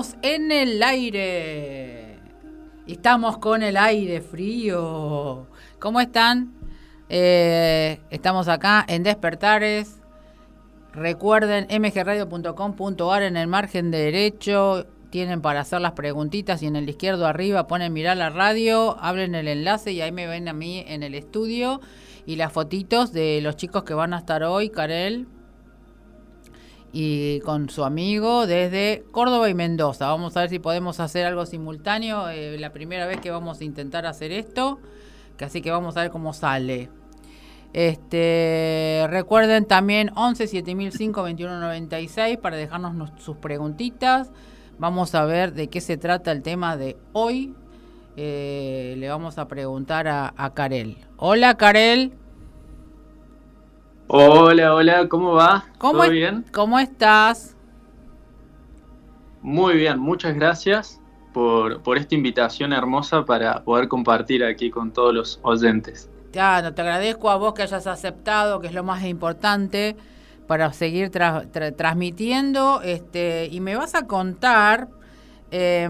Estamos en el aire. Estamos con el aire frío. ¿Cómo están? Eh, estamos acá en Despertares. Recuerden mgradio.com.ar en el margen derecho. Tienen para hacer las preguntitas y en el izquierdo arriba ponen mirar la radio, abren el enlace y ahí me ven a mí en el estudio y las fotitos de los chicos que van a estar hoy, Karel, y con su amigo desde Córdoba y Mendoza. Vamos a ver si podemos hacer algo simultáneo. Eh, la primera vez que vamos a intentar hacer esto, que así que vamos a ver cómo sale. Este, recuerden también 11 7005 2196 para dejarnos sus preguntitas. Vamos a ver de qué se trata el tema de hoy. Eh, le vamos a preguntar a, a Karel. Hola, Karel. Hola, hola, ¿cómo va? ¿Cómo ¿Todo bien? ¿Cómo estás? Muy bien, muchas gracias por, por, esta invitación hermosa para poder compartir aquí con todos los oyentes. Ya, te agradezco a vos que hayas aceptado, que es lo más importante para seguir transmitiendo. Este, y me vas a contar, eh,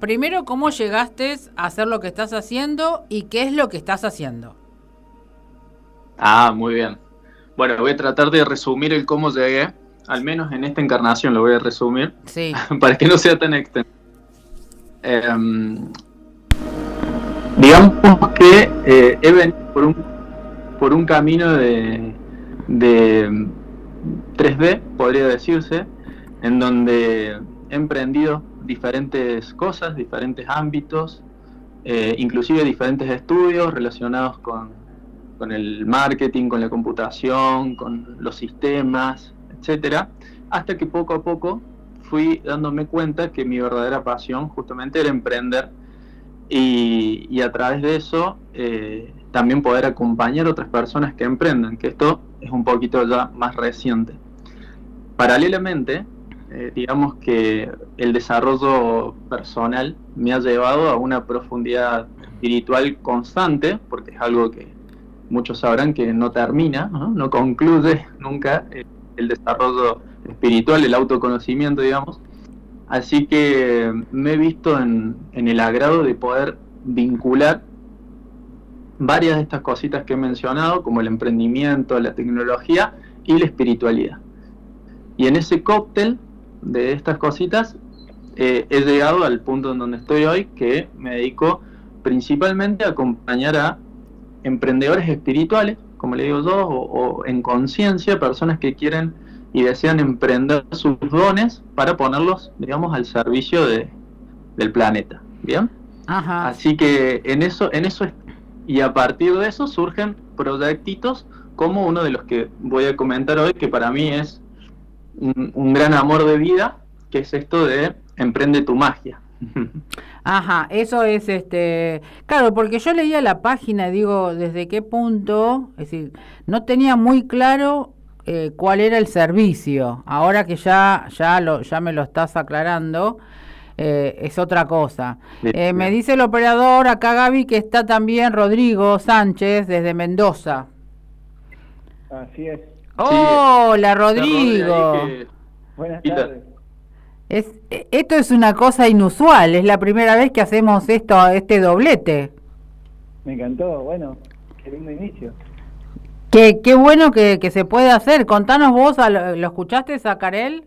primero, cómo llegaste a hacer lo que estás haciendo y qué es lo que estás haciendo. Ah, muy bien. Bueno, voy a tratar de resumir el cómo llegué, al menos en esta encarnación lo voy a resumir, sí. para que no sea tan extenso. Em, digamos que eh, he venido por un, por un camino de, de 3D, podría decirse, en donde he emprendido diferentes cosas, diferentes ámbitos, eh, inclusive diferentes estudios relacionados con con el marketing, con la computación, con los sistemas, etcétera, hasta que poco a poco fui dándome cuenta que mi verdadera pasión justamente era emprender y, a través de eso eh, también poder acompañar a otras personas que emprendan, que esto es un poquito ya más reciente. Paralelamente, eh, digamos que el desarrollo personal me ha llevado a una profundidad espiritual constante, porque es algo que muchos sabrán que no termina, no, concluye nunca el desarrollo espiritual, el autoconocimiento, digamos. Así que me he visto en, el agrado de poder vincular varias de estas cositas que he mencionado, como el emprendimiento, la tecnología y la espiritualidad. Y en ese cóctel de estas cositas eh, he llegado al punto en donde estoy hoy, que me dedico principalmente a acompañar a emprendedores espirituales, como le digo yo, o, en conciencia, personas que quieren y desean emprender sus dones para ponerlos, digamos, al servicio de, del planeta. ¿Bien? Ajá. Así que en eso, en eso y a partir de eso surgen proyectitos como uno de los que voy a comentar hoy, que para mí es un gran amor de vida, que es esto de emprende tu magia. Ajá, eso es este, claro, porque yo leía la página, digo, desde qué punto, es decir, no tenía muy claro eh, cuál era el servicio. Ahora que ya ya lo ya me lo estás aclarando, eh, es otra cosa. Eh, me dice el operador acá Gaby que está también Rodrigo Sánchez desde Mendoza. Así es. Hola, Rodrigo. Buenas tardes. Es, esto es una cosa inusual, es la primera vez que hacemos esto, este doblete. Me encantó, bueno, qué lindo inicio. Qué, qué bueno que, se puede hacer. Contanos vos, ¿lo escuchaste a Karel?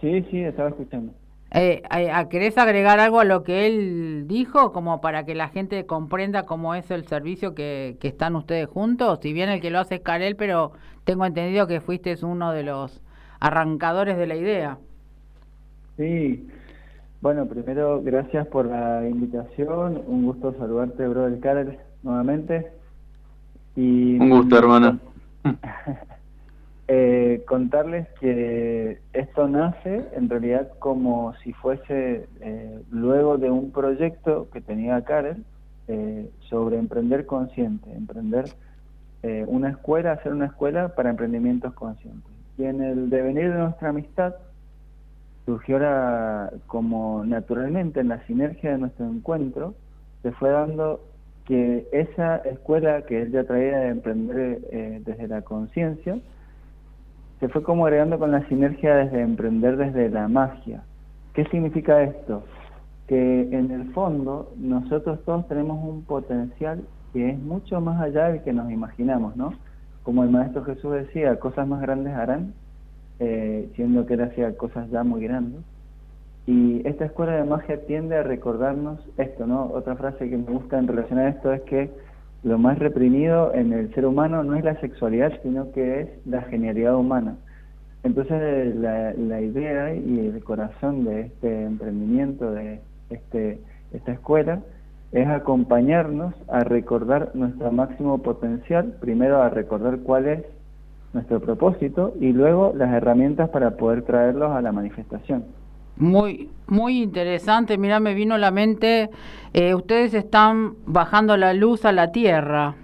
Sí, sí, estaba escuchando. Eh, ¿Querés agregar algo a lo que él dijo, como para que la gente comprenda cómo es el servicio que, que están ustedes juntos? Si bien el que lo hace es Karel, pero tengo entendido que fuiste uno de los arrancadores de la idea. Sí, bueno, primero gracias por la invitación, un gusto saludarte, bro del Karel, nuevamente. Y, un gusto, hermano. eh, contarles que esto nace en realidad como si fuese eh, luego de un proyecto que tenía Karel eh, sobre emprender consciente, emprender eh, una escuela, hacer una escuela para emprendimientos conscientes. Y en el devenir de nuestra amistad, surgió como naturalmente en la sinergia de nuestro encuentro, se fue dando que esa escuela que él ya traía de emprender eh, desde la conciencia, se fue como agregando con la sinergia desde emprender desde la magia. ¿Qué significa esto? Que en el fondo nosotros todos tenemos un potencial que es mucho más allá del que nos imaginamos, ¿no? Como el Maestro Jesús decía, cosas más grandes harán, eh, siendo que él hacía cosas ya muy grandes. Y esta escuela de magia tiende a recordarnos esto, ¿no? Otra frase que me gusta en relación a esto es que lo más reprimido en el ser humano no es la sexualidad, sino que es la genialidad humana. Entonces la, la idea y el corazón de este emprendimiento, de este, esta escuela, es acompañarnos a recordar nuestro máximo potencial, primero a recordar cuál es nuestro propósito y luego las herramientas para poder traerlos a la manifestación. Muy, muy interesante. Mira, me vino a la mente, eh, ustedes están bajando la luz a la tierra.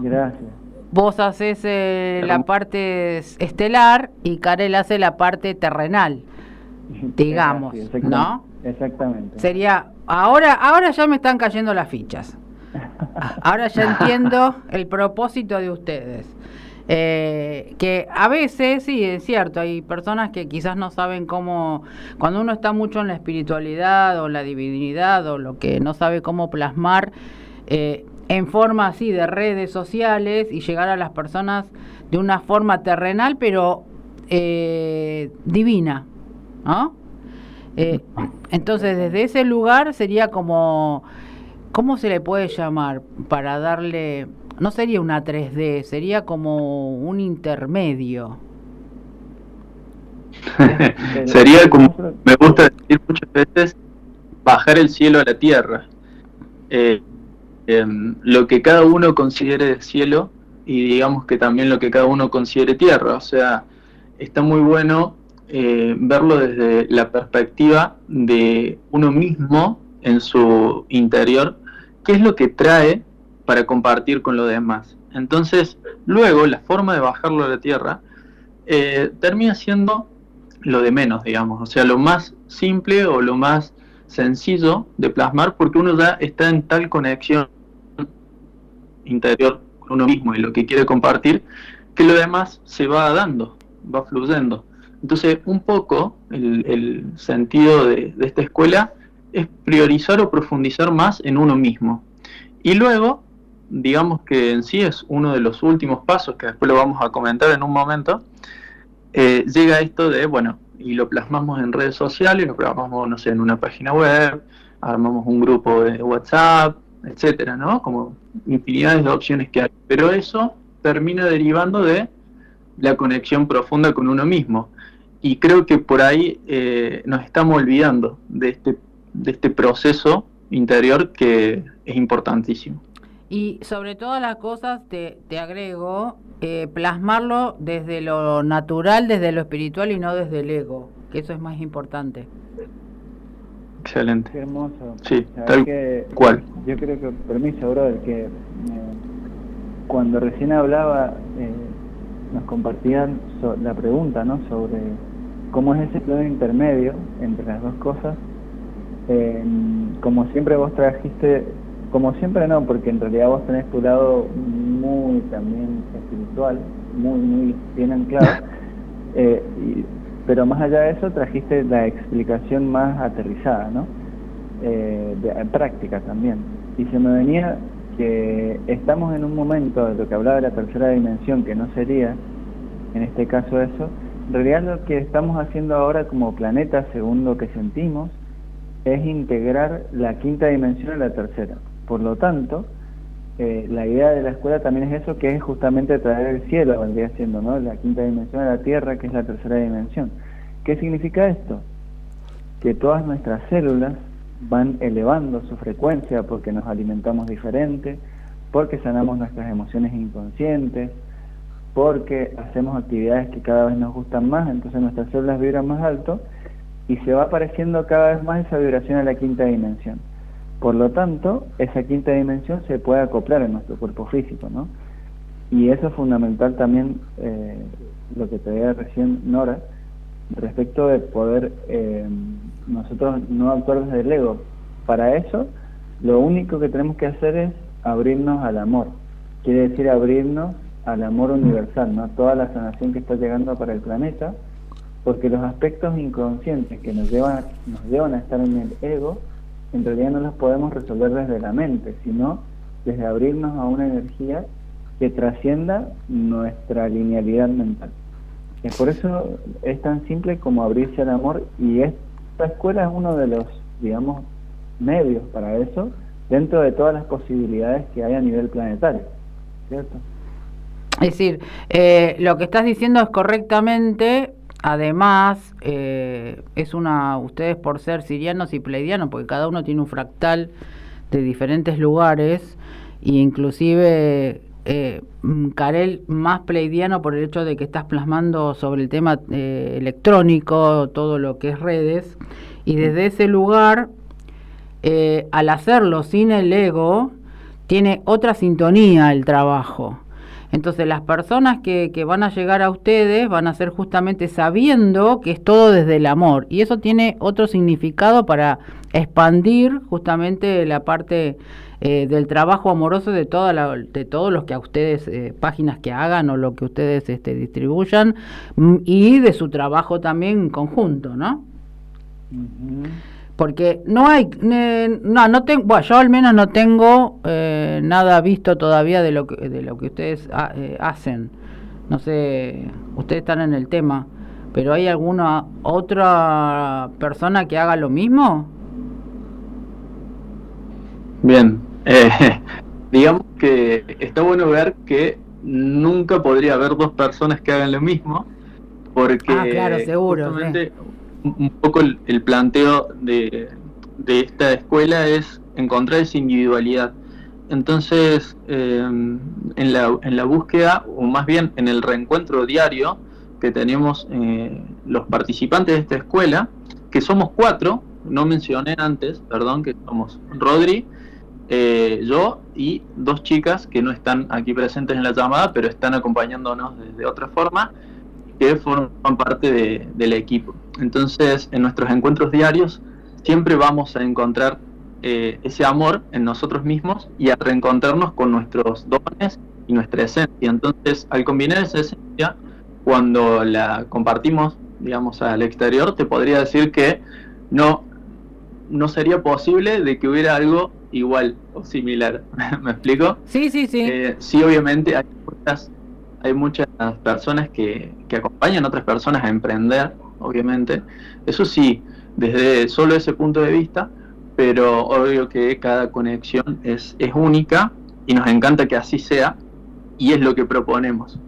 Gracias. Vos haces eh, la parte estelar y Karel hace la parte terrenal, digamos, ¿no? Exactamente. Sería, ahora, ahora ya me están cayendo las fichas. Ahora ya entiendo el propósito de ustedes. Eh, que a veces, sí, es cierto, hay personas que quizás no saben cómo, cuando uno está mucho en la espiritualidad o la divinidad o lo que no sabe cómo plasmar eh, en forma así de redes sociales y llegar a las personas de una forma terrenal, pero eh, divina, ¿no? entonces, desde ese lugar sería como, ¿cómo se le puede llamar para darle no sería una 3D, sería como un intermedio. sería como, me gusta decir muchas veces, bajar el cielo a la tierra. Eh, em, lo que cada uno considere cielo y digamos que también lo que cada uno considere tierra. O sea, está muy bueno eh, verlo desde la perspectiva de uno mismo en su interior, qué es lo que trae para compartir con los demás. Entonces, luego la forma de bajarlo a la tierra eh, termina siendo lo de menos, digamos, o sea, lo más simple o lo más sencillo de plasmar porque uno ya está en tal conexión interior con uno mismo y lo que quiere compartir que lo demás se va dando, va fluyendo. Entonces, un poco el, sentido de esta escuela es priorizar o profundizar más en uno mismo. Y luego digamos que en sí es uno de los últimos pasos, que después lo vamos a comentar en un momento, eh, llega esto de, bueno, y lo plasmamos en redes sociales, lo plasmamos, no sé, en una página web, armamos un grupo de WhatsApp, etcétera, ¿no? Como infinidades de opciones que hay. Pero eso termina derivando de la conexión profunda con uno mismo. Y creo que por ahí eh, nos estamos olvidando de este, de este proceso interior que es importantísimo. Y sobre todas las cosas te, te agrego, eh, plasmarlo desde lo natural, desde lo espiritual y no desde el ego, que eso es más importante. Excelente. Qué hermoso. Sí, tal cual. Yo creo que, permiso, brother, que eh, cuando recién hablaba, eh, nos compartían la pregunta, ¿no? Sobre cómo es ese plano intermedio entre las dos cosas. como siempre vos trajiste como siempre no, porque en realidad vos tenés tu lado muy también espiritual, muy, muy bien anclado, eh, pero más allá de eso trajiste la explicación más aterrizada, ¿no? Eh, de, práctica también. Y se me venía que estamos en un momento de lo que hablaba de la tercera dimensión, que no sería, en este caso eso, en realidad lo que estamos haciendo ahora como planeta, según lo que sentimos, es integrar la quinta dimensión a la tercera. Por lo tanto, eh, la idea de la escuela también es eso, que es justamente traer el cielo, vendría siendo, ¿no? La quinta dimensión de la Tierra, que es la tercera dimensión. ¿Qué significa esto? Que todas nuestras células van elevando su frecuencia porque nos alimentamos diferente, porque sanamos nuestras emociones inconscientes, porque hacemos actividades que cada vez nos gustan más, entonces nuestras células vibran más alto y se va apareciendo cada vez más esa vibración a la quinta dimensión. Por lo tanto, esa quinta dimensión se puede acoplar en nuestro cuerpo físico, ¿no? Y eso es fundamental también, eh, lo que te decía recién Nora, respecto de poder eh, nosotros no actuar desde el ego. Para eso, lo único que tenemos que hacer es abrirnos al amor. Quiere decir abrirnos al amor universal, ¿no? Toda la sanación que está llegando para el planeta porque los aspectos inconscientes que nos llevan, nos llevan a estar en el ego, en realidad no los podemos resolver desde la mente, sino desde abrirnos a una energía que trascienda nuestra linealidad mental. Y por eso es tan simple como abrirse al amor y esta escuela es uno de los, digamos, medios para eso dentro de todas las posibilidades que hay a nivel planetario, ¿cierto? Es decir, eh, lo que estás diciendo es correctamente, además, eh, es una, ustedes por ser sirianos y pleidianos, porque cada uno tiene un fractal de diferentes lugares, e inclusive eh, Karel más pleidiano por el hecho de que estás plasmando sobre el tema eh, electrónico, todo lo que es redes, y desde ese lugar, al hacerlo sin el ego, tiene otra sintonía el trabajo. Entonces las personas que, que, van a llegar a ustedes van a ser justamente sabiendo que es todo desde el amor. Y eso tiene otro significado para expandir justamente la parte eh, del trabajo amoroso de, toda de todos los que a ustedes, eh, páginas que hagan o lo que ustedes este, distribuyan, mm, y de su trabajo también en conjunto, ¿no? Porque no hay no no tengo bueno, yo al menos no tengo eh, nada visto todavía de lo que de lo que ustedes eh, hacen. No sé ustedes están en el tema pero hay alguna otra persona que haga lo mismo bien eh, digamos que está bueno ver que nunca podría haber dos personas que hagan lo mismo porque ah, claro, seguro, un poco el, planteo de, esta escuela es encontrar esa individualidad. Entonces, eh, en, la, en, la, búsqueda, o más bien en el reencuentro diario que tenemos eh, los participantes de esta escuela, que somos cuatro, no mencioné antes, perdón, que somos Rodri, eh, yo y dos chicas que no están aquí presentes en la llamada, pero están acompañándonos de otra forma, que forman parte del equipo. Entonces, en nuestros encuentros diarios, siempre vamos a encontrar eh, ese amor en nosotros mismos y a reencontrarnos con nuestros dones y nuestra esencia. Entonces, al combinar esa esencia, cuando la compartimos, digamos, al exterior, te podría decir que no, no sería posible de que hubiera algo igual o similar. ¿Me explico? Sí, sí, sí. Eh, sí, obviamente hay muchas hay muchas personas que, que acompañan a otras personas a emprender, obviamente. Eso sí, desde solo ese punto de vista, pero obvio que cada conexión es, es única y nos encanta que así sea y es lo que proponemos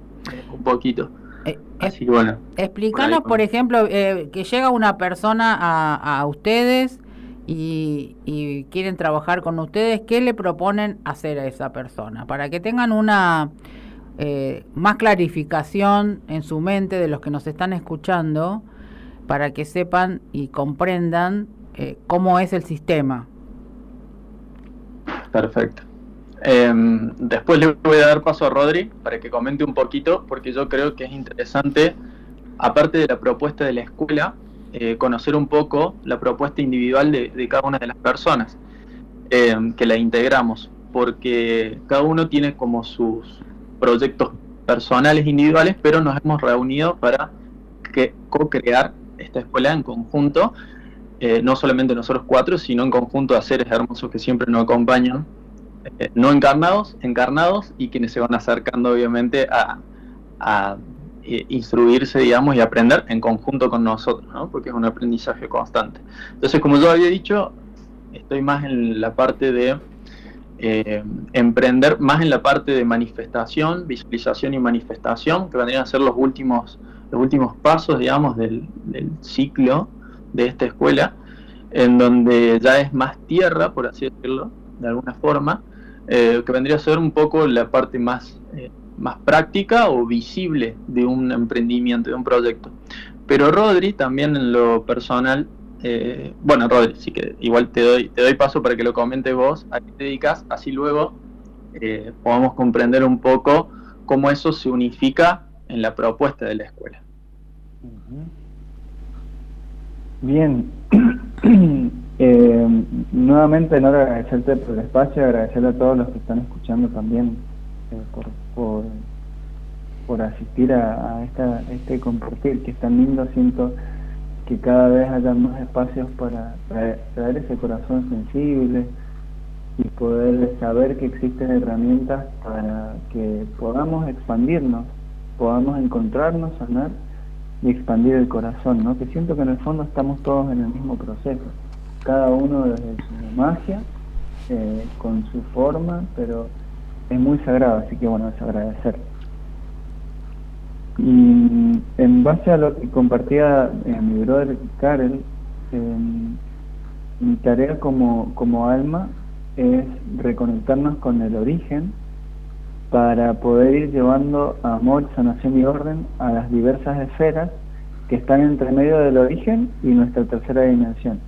un poquito. Eh, así bueno. Explícanos, por, ejemplo, eh, que llega una persona a, a ustedes y, y, quieren trabajar con ustedes, ¿qué le proponen hacer a esa persona? Para que tengan una eh, más clarificación en su mente de los que nos están escuchando para que sepan y comprendan eh, cómo es el sistema. Perfecto. Em, después le voy a dar paso a Rodri para que comente un poquito, porque yo creo que es interesante, aparte de la propuesta de la escuela, eh, conocer un poco la propuesta individual de, cada una de las personas em, que la integramos, porque cada uno tiene como sus, proyectos personales individuales, pero nos hemos reunido para co-crear esta escuela en conjunto, eh, no solamente nosotros cuatro, sino en conjunto a seres hermosos que siempre nos acompañan, eh, no encarnados, encarnados y quienes se van acercando obviamente a, a eh, instruirse, digamos, y aprender en conjunto con nosotros, ¿no? porque es un aprendizaje constante. Entonces, como yo había dicho, estoy más en la parte de emprender más en la parte de manifestación, visualización y manifestación, que vendrían a ser los últimos, los últimos pasos, digamos, del, ciclo de esta escuela, en donde ya es más tierra, por así decirlo, de alguna forma, eh, que vendría a ser un poco la parte más, eh, más práctica o visible de un emprendimiento, de un proyecto. Pero Rodri también en lo personal eh, bueno, Rodri, sí que igual te doy, te doy paso para que lo comentes vos, a qué te dedicas, así luego eh, podamos comprender un poco cómo eso se unifica en la propuesta de la escuela. Bien, eh, nuevamente no agradecerte por el espacio, agradecerle a todos los que están escuchando también por, por asistir a, esta, este compartir que es tan lindo. Siento que cada vez haya más espacios para traer, ese corazón sensible y poder saber que existen herramientas para que podamos expandirnos, podamos encontrarnos, sanar y expandir el corazón, ¿no? Que siento que en el fondo estamos todos en el mismo proceso, cada uno desde su magia, eh, con su forma, pero es muy sagrado, así que bueno, es agradecer. Y en base a lo que compartía eh, mi brother Karel, em, mi tarea como, como alma es reconectarnos con el origen para poder ir llevando amor, sanación y orden a las diversas esferas que están entre medio del origen y nuestra tercera dimensión,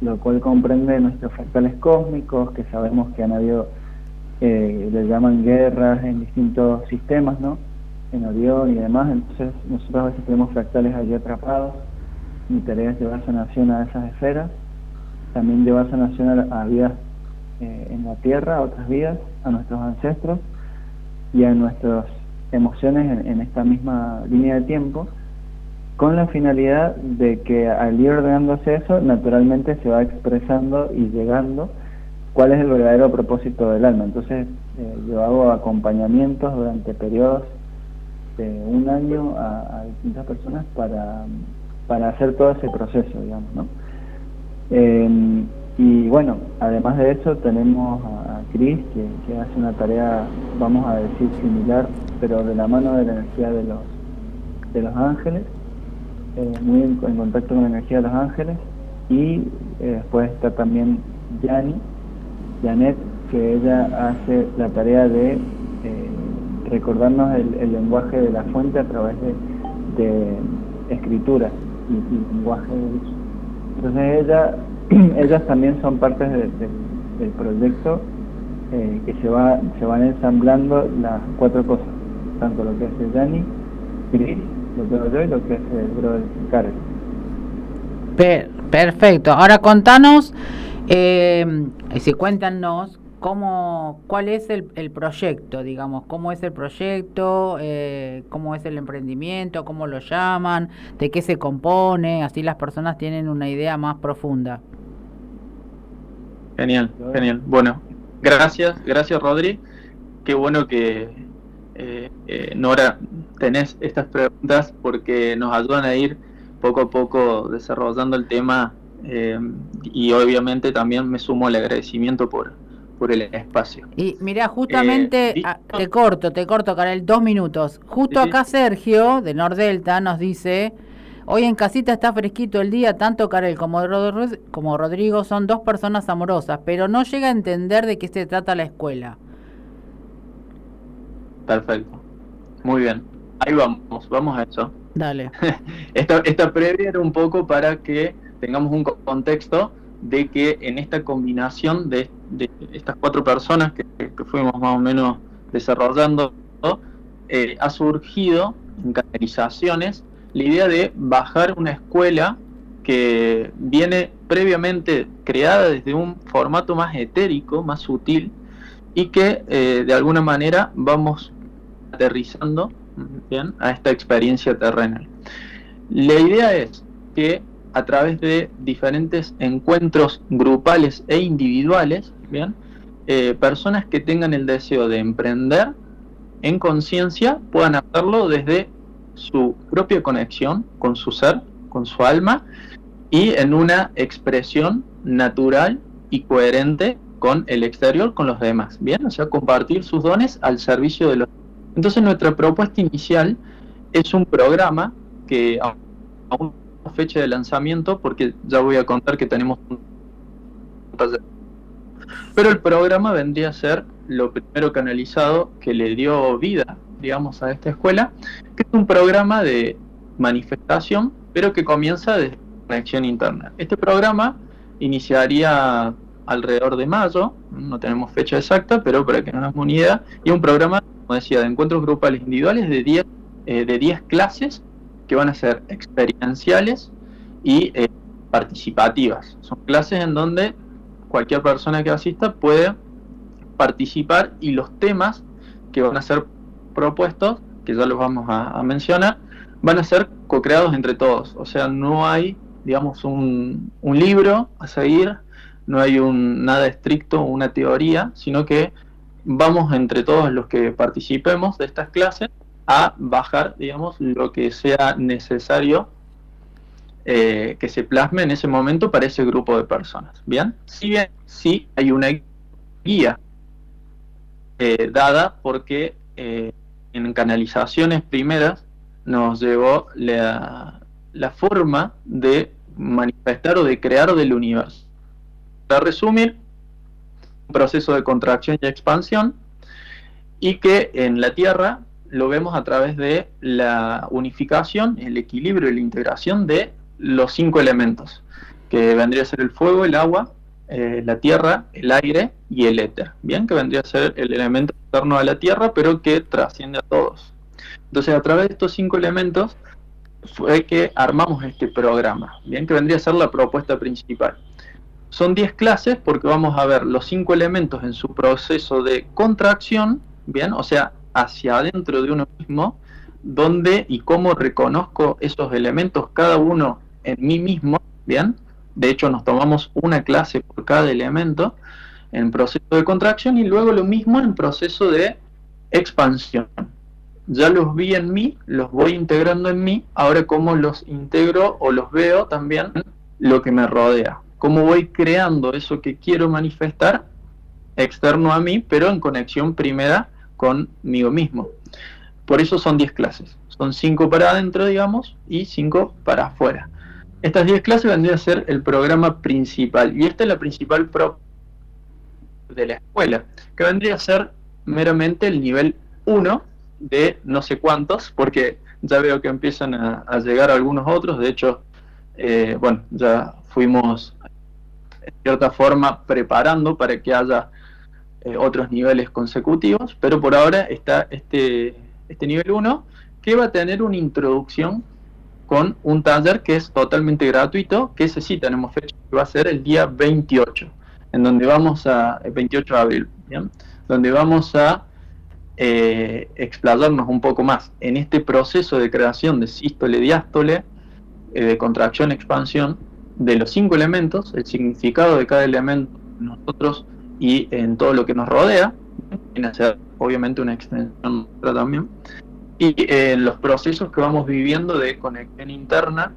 lo cual comprende nuestros fractales cósmicos, que sabemos que han habido, eh, le llaman guerras en distintos sistemas, ¿no? En Orión y demás, entonces nosotros a veces tenemos fractales allí atrapados, mi tarea es llevar sanación a esas esferas, también llevar sanación a, vidas eh, en la Tierra, a otras vidas, a nuestros ancestros, y a nuestras emociones en, esta misma línea de tiempo, con la finalidad de que al ir ordenándose eso, naturalmente se va expresando y llegando cuál es el verdadero propósito del alma. Entonces, eh, yo hago acompañamientos durante periodos de un año a, distintas personas para, para hacer todo ese proceso, digamos, ¿no? Eh, y bueno, además de eso tenemos a, Cris, que, hace una tarea, vamos a decir, similar, pero de la mano de la energía de los, de los ángeles, eh, muy en, contacto con la energía de los ángeles. Y eh, después está también Yani, Janet, que ella hace la tarea de eh, recordarnos el, lenguaje de la fuente a través de, escritura y, lenguaje de luz. Entonces ella ellas también son partes del proyecto eh, que se va se van ensamblando las cuatro cosas, tanto lo que hace Dani, Chris, lo que hago yo y lo que hace el brother Karel. perfecto. Ahora contanos, eh, si cuéntanos cómo, cuál es el, el, proyecto, digamos, cómo es el proyecto, eh, cómo es el emprendimiento, cómo lo llaman, de qué se compone, así las personas tienen una idea más profunda. Genial, genial. Bueno, gracias, gracias Rodri. Qué bueno que eh, eh, Nora tenés estas preguntas porque nos ayudan a ir poco a poco desarrollando el tema eh, y obviamente también me sumo al agradecimiento por, por el espacio. Y mira, justamente, ah, te corto, te corto, Karel, dos minutos. Justo acá Sergio, de Nordelta, nos dice Hoy en casita está fresquito el día, tanto Karel como, como Rodrigo son dos personas amorosas, pero no llega a entender de qué se trata la escuela. Perfecto. Muy bien. Ahí vamos, vamos a eso. Dale. esta, esta previa era un poco para que tengamos un contexto de que en esta combinación de, estas cuatro personas que, fuimos más o menos desarrollando, eh, ha surgido en canalizaciones la idea de bajar una escuela que viene previamente creada desde un formato más etérico, más sutil, y que eh, de alguna manera vamos aterrizando bien a esta experiencia terrenal. La idea es que a través de diferentes encuentros grupales e individuales, bien, eh, personas que tengan el deseo de emprender en conciencia puedan hacerlo desde su propia conexión con su ser, con su alma, y en una expresión natural y coherente con el exterior, con los demás. Bien, o sea, compartir sus dones al servicio de los. Entonces, nuestra propuesta inicial es un programa que a una fecha de lanzamiento, porque ya voy a contar que tenemos un pero el programa vendría a ser lo primero canalizado que le dio vida digamos, a esta escuela, que es un programa de manifestación, pero que comienza desde conexión interna. Este programa iniciaría alrededor de mayo, no tenemos fecha exacta, pero para que no nos una idea, y un programa, como decía, de encuentros grupales individuales de 10 eh, de 10 clases que van a ser experienciales y eh, participativas. Son clases en donde cualquier persona que asista puede participar y los temas que van a ser propuestos que ya los vamos a, mencionar, van a ser co-creados entre todos. O sea, no hay, digamos, un, un libro a seguir, no hay un nada estricto, una teoría, sino que vamos entre todos los que participemos de estas clases a bajar, digamos, lo que sea necesario eh, que se plasme en ese momento para ese grupo de personas. Bien, si bien sí hay una guía eh, dada porque eh, en canalizaciones primeras nos llevó la, la forma de manifestar o de crear del universo. Para resumir, un proceso de contracción y expansión y que en la Tierra lo vemos a través de la unificación, el equilibrio y la integración de los cinco elementos, que vendría a ser el fuego, el agua, eh, la tierra, el aire y el éter. Bien, que vendría a ser el elemento externo a la tierra, pero que trasciende a todos. Entonces, a través de estos cinco elementos fue que armamos este programa, bien, que vendría a ser la propuesta principal. Son 10 clases porque vamos a ver los cinco elementos en su proceso de contracción, bien, o sea, hacia adentro de uno mismo, dónde y cómo reconozco esos elementos, cada uno en mí mismo, ¿bien? De hecho, nos tomamos una clase por cada elemento en proceso de contracción y luego lo mismo en proceso de expansión. Ya los vi en mí, los voy integrando en mí, ahora cómo los integro o los veo también lo que me rodea. Cómo voy creando eso que quiero manifestar externo a mí, pero en conexión primera conmigo mismo. Por eso son 10 clases. Son 5 para adentro, digamos, y 5 para afuera. Estas 10 clases vendrían a ser el programa principal. Y esta es la principal pro de la escuela, que vendría a ser meramente el nivel 1 de no sé cuántos, porque ya veo que empiezan a, llegar algunos otros. De hecho, eh, bueno, ya fuimos en cierta forma preparando para que haya eh, otros niveles consecutivos, pero por ahora está este, este nivel 1 que va a tener una introducción con un taller que es totalmente gratuito, que ese sí tenemos fecha, que va a ser el día 28, en donde vamos a, el 28 de abril, donde vamos a eh, explayarnos un poco más en este proceso de creación de sístole, diástole, eh, de contracción, expansión, de los cinco elementos, el significado de cada elemento nosotros y en todo lo que nos rodea, en hacer obviamente una extensión también, y en los procesos que vamos viviendo de conexión interna,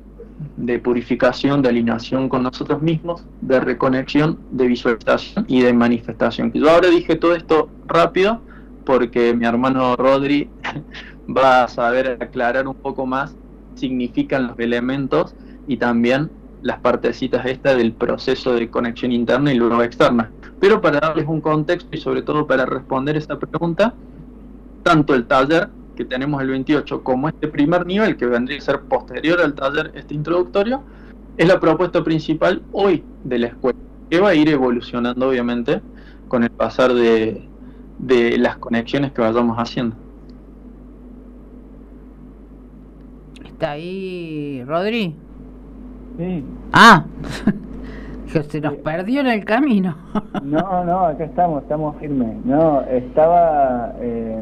de purificación, de alineación con nosotros mismos, de reconexión, de visualización y de manifestación. Yo ahora dije todo esto rápido porque mi hermano Rodri va a saber aclarar un poco más significan los elementos y también las partecitas estas del proceso de conexión interna y luego externa. Pero para darles un contexto y sobre todo para responder esa pregunta, tanto el taller que tenemos el 28 como este primer nivel que vendría a ser posterior al taller este introductorio, es la propuesta principal hoy de la escuela, que va a ir evolucionando obviamente con el pasar de, de las conexiones que vayamos haciendo. ¿Está ahí Rodri? Sí. Ah, se nos perdió en el camino. no, no, acá estamos, estamos firmes. No, estaba eh,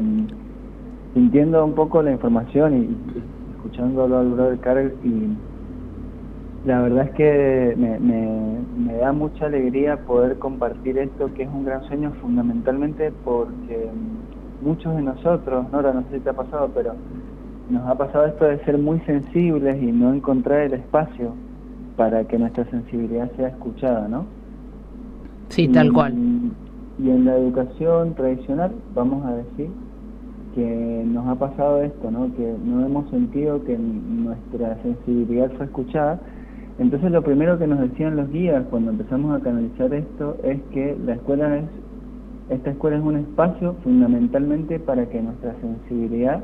sintiendo un poco la información y, escuchándolo al brother Carl y la verdad es que me, me, da mucha alegría poder compartir esto que es un gran sueño fundamentalmente porque muchos de nosotros, Nora, no sé si te ha pasado, pero nos ha pasado esto de ser muy sensibles y no encontrar el espacio para que nuestra sensibilidad sea escuchada, ¿no? Sí, tal cual. Y en la educación tradicional, vamos a decir, que nos ha pasado esto, ¿no? Que no hemos sentido que nuestra sensibilidad fue escuchada. Entonces lo primero que nos decían los guías cuando empezamos a canalizar esto es que la escuela es, esta escuela es un espacio fundamentalmente para que nuestra sensibilidad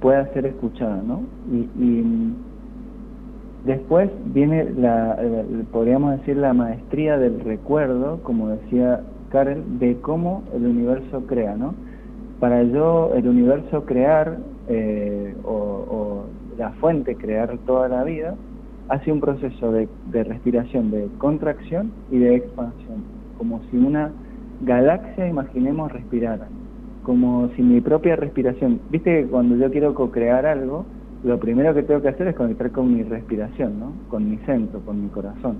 pueda ser escuchada, ¿no? y Después viene la, eh, podríamos decir, la maestría del recuerdo, como decía Karel, de cómo el universo crea, ¿no? Para yo, el universo crear, eh, o, la fuente crear toda la vida, hace un proceso de, de respiración, de contracción y de expansión, como si una galaxia, imaginemos, respirara como si mi propia respiración, viste que cuando yo quiero co-crear algo, lo primero que tengo que hacer es conectar con mi respiración, ¿no? Con mi centro, con mi corazón.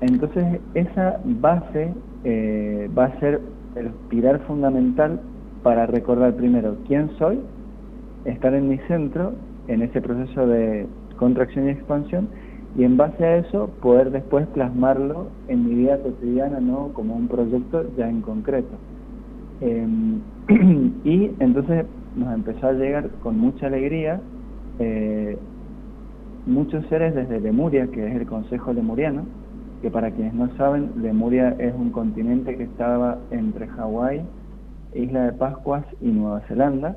Entonces esa base eh, va a ser el pilar fundamental para recordar primero quién soy, estar en mi centro, en ese proceso de contracción y expansión, y en base a eso poder después plasmarlo en mi vida cotidiana, ¿no? Como un proyecto ya en concreto. Em, y entonces nos empezó a llegar con mucha alegría eh, muchos seres desde Lemuria, que es el Consejo Lemuriano, que para quienes no saben, Lemuria es un continente que estaba entre Hawái, Isla de Pascuas y Nueva Zelanda.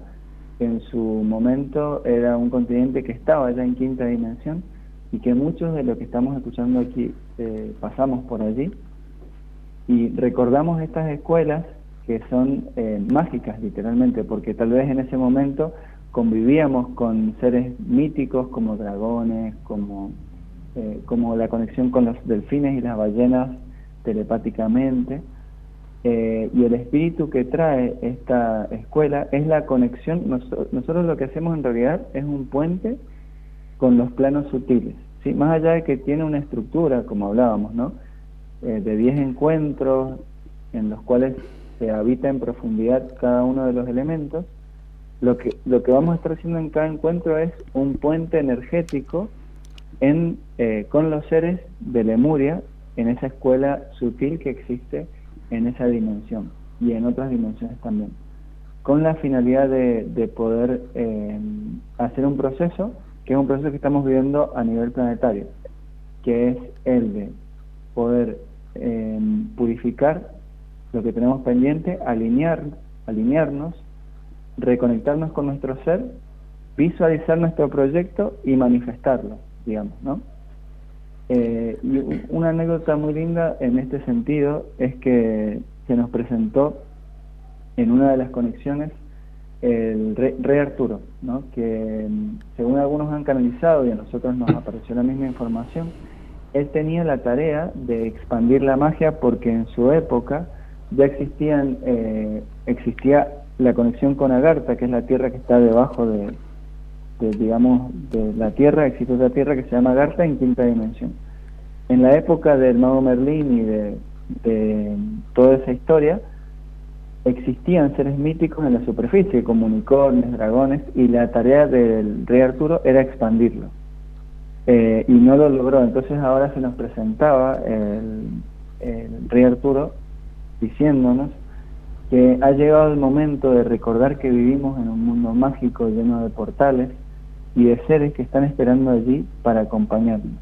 En su momento era un continente que estaba ya en quinta dimensión y que muchos de los que estamos escuchando aquí eh, pasamos por allí y recordamos estas escuelas que son eh, mágicas literalmente, porque tal vez en ese momento convivíamos con seres míticos como dragones, como, eh, como la conexión con los delfines y las ballenas telepáticamente. Eh, y el espíritu que trae esta escuela es la conexión, nosotros lo que hacemos en realidad es un puente con los planos sutiles, ¿sí? más allá de que tiene una estructura, como hablábamos, ¿no? de 10 encuentros en los cuales se habita en profundidad cada uno de los elementos, lo que, lo que vamos a estar haciendo en cada encuentro es un puente energético en, eh, con los seres de Lemuria en esa escuela sutil que existe en esa dimensión y en otras dimensiones también, con la finalidad de, poder eh, hacer un proceso, que es un proceso que estamos viviendo a nivel planetario, que es el de poder eh, purificar lo que tenemos pendiente, alinear, alinearnos, reconectarnos con nuestro ser, visualizar nuestro proyecto y manifestarlo, digamos, ¿no? Eh, una anécdota muy linda en este sentido es que se nos presentó en una de las conexiones el rey, Arturo, ¿no? que según algunos han canalizado y a nosotros nos apareció la misma información, él tenía la tarea de expandir la magia porque en su época ya existían, eh, existía la conexión con Agartha, que es la tierra que está debajo de, digamos, de la tierra, existe otra tierra que se llama Agartha en quinta dimensión. En la época del mago Merlín y de, toda esa historia, existían seres míticos en la superficie, como unicornios, dragones, y la tarea del rey Arturo era expandirlo. Eh, y no lo logró, entonces ahora se nos presentaba el, el rey Arturo diciéndonos que ha llegado el momento de recordar que vivimos en un mundo mágico lleno de portales y de seres que están esperando allí para acompañarnos.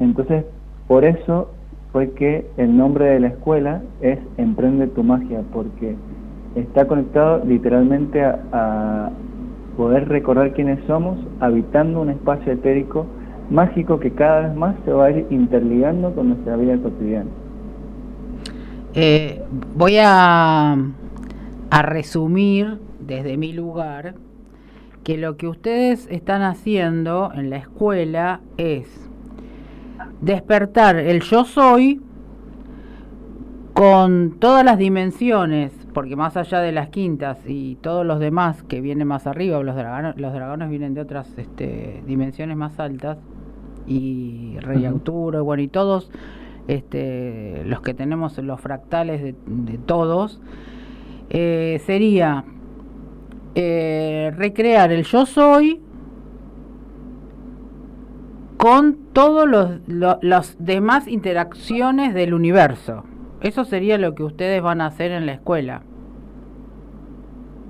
Entonces, por eso fue que el nombre de la escuela es Emprende tu magia, porque está conectado literalmente a, a poder recordar quiénes somos, habitando un espacio etérico mágico que cada vez más se va a ir interligando con nuestra vida cotidiana. Eh, voy a, a resumir desde mi lugar que lo que ustedes están haciendo en la escuela es despertar el yo soy con todas las dimensiones, porque más allá de las quintas y todos los demás que vienen más arriba, los dragones, los dragones vienen de otras este, dimensiones más altas, y Rey Arturo, bueno, y todos este, los que tenemos los fractales de, todos, eh, sería eh, recrear el yo soy con todos los, las demás interacciones del universo. Eso sería lo que ustedes van a hacer en la escuela.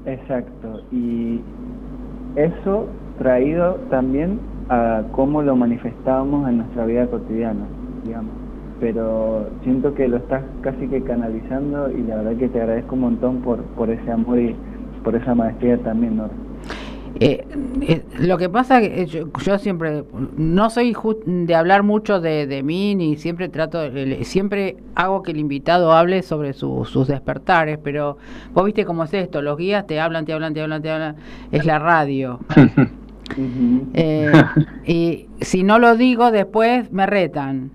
Exacto. Y eso traído también a cómo lo manifestábamos en nuestra vida cotidiana, digamos pero siento que lo estás casi que canalizando y la verdad que te agradezco un montón por, por ese amor y por esa maestría también, ¿no? Eh, eh, lo que pasa que yo, yo, siempre no soy de hablar mucho de, de, mí ni siempre trato siempre hago que el invitado hable sobre sus despertares pero vos viste cómo es esto los guías te hablan te hablan te hablan te hablan es la radio eh, y si no lo digo después me retan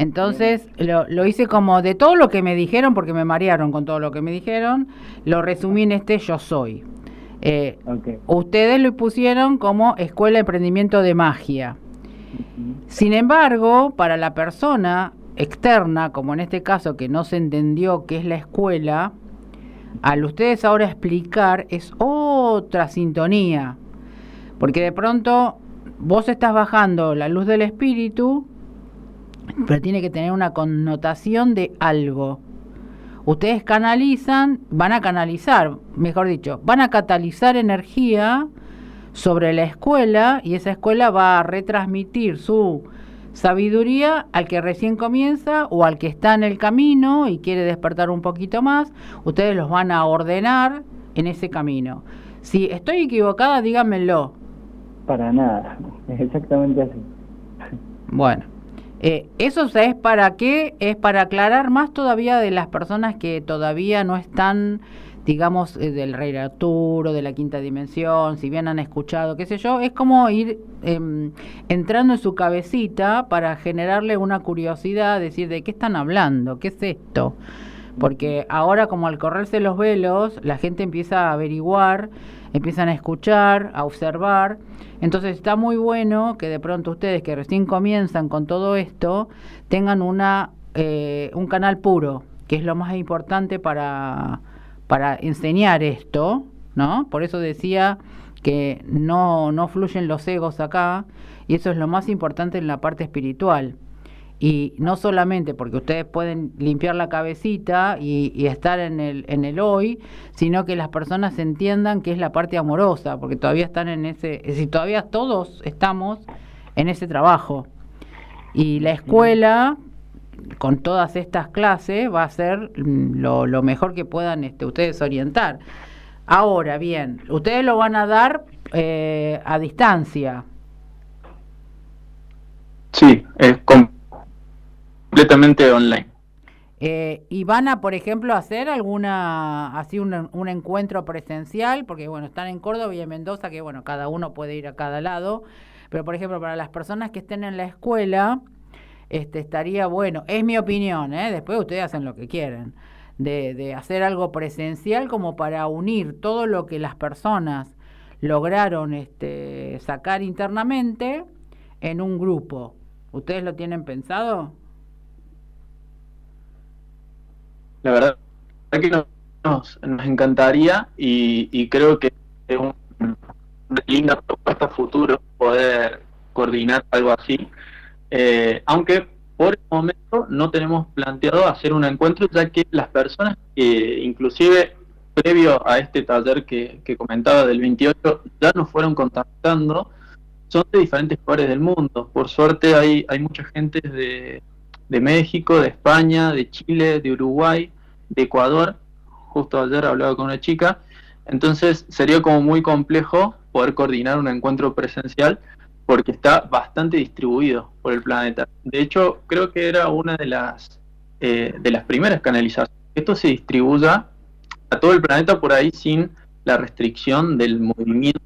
Entonces lo, lo, hice como de todo lo que me dijeron, porque me marearon con todo lo que me dijeron, lo resumí en este yo soy. Eh, ustedes lo pusieron como Escuela de Emprendimiento de Magia. Sin embargo, para la persona externa, como en este caso que no se entendió qué es la escuela, al ustedes ahora explicar es otra sintonía. Porque de pronto vos estás bajando la luz del espíritu, pero tiene que tener una connotación de algo. Ustedes canalizan, van a canalizar, mejor dicho, van a catalizar energía sobre la escuela y esa escuela va a retransmitir su sabiduría al que recién comienza o al que está en el camino y quiere despertar un poquito más, ustedes los van a ordenar en ese camino. Si estoy equivocada, díganmelo. Para nada, es exactamente así. Bueno, eh, eso es para qué, es para aclarar más todavía de las personas que todavía no están digamos, eh, del Rey Arturo, de la quinta dimensión, si bien han escuchado, qué sé yo, es como ir em, entrando en su cabecita para generarle una curiosidad, decir, ¿de qué están hablando? ¿Qué es esto? Porque ahora como al correrse los velos, la gente empieza a averiguar, empiezan a escuchar, a observar. Entonces está muy bueno que de pronto ustedes que recién comienzan con todo esto, tengan una, eh, un canal puro, que es lo más importante para para enseñar esto, ¿no? Por eso decía que no, no fluyen los egos acá, y eso es lo más importante en la parte espiritual. Y no solamente porque ustedes pueden limpiar la cabecita y, estar en el, en el hoy, sino que las personas entiendan que es la parte amorosa, porque todavía están en ese, es todavía todos estamos en ese trabajo. Y la escuela con todas estas clases va a ser mm, lo, mejor que puedan este, ustedes orientar. Ahora, bien, ustedes lo van a dar eh, a distancia. Sí, es completamente online. Eh, ¿Y van a, por ejemplo, hacer alguna, así un, encuentro presencial? Porque, bueno, están en Córdoba y en Mendoza, que, bueno, cada uno puede ir a cada lado. Pero, por ejemplo, para las personas que estén en la escuela, este, estaría bueno, es mi opinión, ¿eh? después ustedes hacen lo que quieren, de, de hacer algo presencial como para unir todo lo que las personas lograron este, sacar internamente en un grupo. ¿Ustedes lo tienen pensado? La verdad es que nos, nos encantaría y, y, creo que es una linda propuesta futuro poder coordinar algo así eh, aunque por el momento no tenemos planteado hacer un encuentro, ya que las personas que inclusive previo a este taller que, comentaba del 28 ya nos fueron contactando, son de diferentes lugares del mundo. Por suerte hay, hay mucha gente de, de México, de España, de Chile, de Uruguay, de Ecuador. Justo ayer hablaba con una chica. Entonces sería como muy complejo poder coordinar un encuentro presencial porque está bastante distribuido por el planeta. De hecho, creo que era una de las eh, de las primeras canalizaciones. Esto se distribuya a todo el planeta por ahí sin la restricción del movimiento